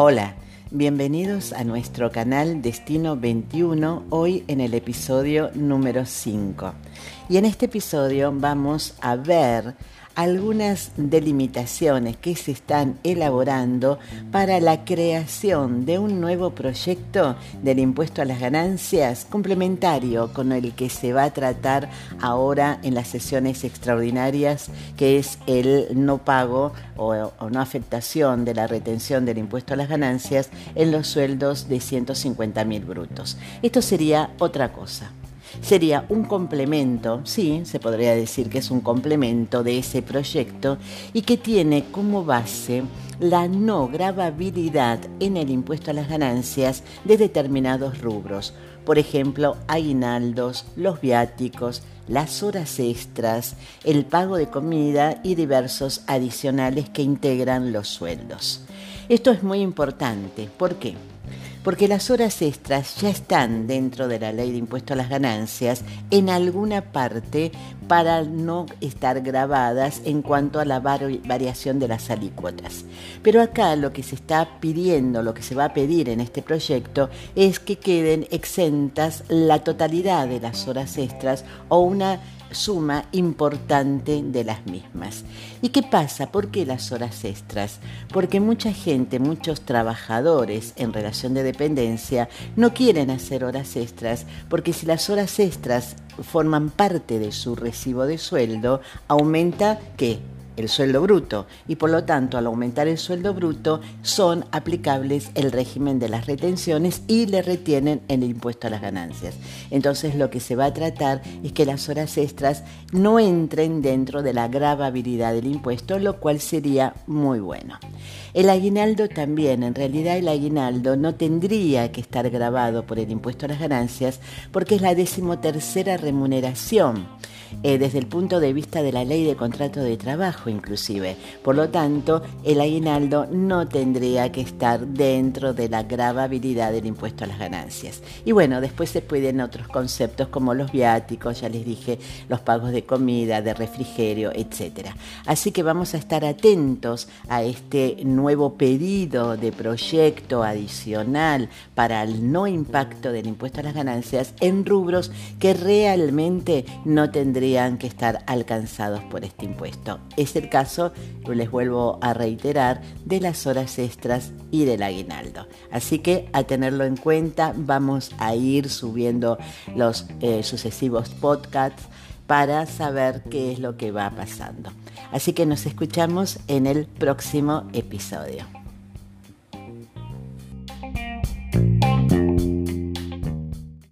Hola, bienvenidos a nuestro canal Destino 21, hoy en el episodio número 5. Y en este episodio vamos a ver algunas delimitaciones que se están elaborando para la creación de un nuevo proyecto del impuesto a las ganancias complementario con el que se va a tratar ahora en las sesiones extraordinarias, que es el no pago o, no afectación de la retención del impuesto a las ganancias en los sueldos de 150 mil brutos. Esto sería otra cosa sería un complemento, sí, se podría decir que es un complemento de ese proyecto y que tiene como base la no gravabilidad en el impuesto a las ganancias de determinados rubros, por ejemplo, aguinaldos, los viáticos, las horas extras, el pago de comida y diversos adicionales que integran los sueldos. Esto es muy importante, ¿por qué? Porque las horas extras ya están dentro de la ley de impuesto a las ganancias en alguna parte para no estar grabadas en cuanto a la variación de las alícuotas. Pero acá lo que se está pidiendo, lo que se va a pedir en este proyecto es que queden exentas la totalidad de las horas extras o una suma importante de las mismas. ¿Y qué pasa? ¿Por qué las horas extras? Porque mucha gente, muchos trabajadores en relación de dependencia no quieren hacer horas extras porque si las horas extras forman parte de su recibo de sueldo, aumenta ¿qué? El sueldo bruto y por lo tanto al aumentar el sueldo bruto son aplicables el régimen de las retenciones y le retienen el impuesto a las ganancias. Entonces lo que se va a tratar es que las horas extras no entren dentro de la gravabilidad del impuesto, lo cual sería muy bueno. El aguinaldo también, en realidad el aguinaldo no tendría que estar grabado por el impuesto a las ganancias porque es la decimotercera remuneración eh, desde el punto de vista de la ley de contrato de trabajo inclusive. Por lo tanto, el aguinaldo no tendría que estar dentro de la gravabilidad del impuesto a las ganancias. Y bueno, después se pueden otros conceptos como los viáticos, ya les dije, los pagos de comida, de refrigerio, etc. Así que vamos a estar atentos a este nuevo pedido de proyecto adicional para el no impacto del impuesto a las ganancias en rubros que realmente no tendrían tendrían que estar alcanzados por este impuesto. Es el caso, les vuelvo a reiterar, de las horas extras y del aguinaldo. Así que a tenerlo en cuenta, vamos a ir subiendo los eh, sucesivos podcasts para saber qué es lo que va pasando. Así que nos escuchamos en el próximo episodio.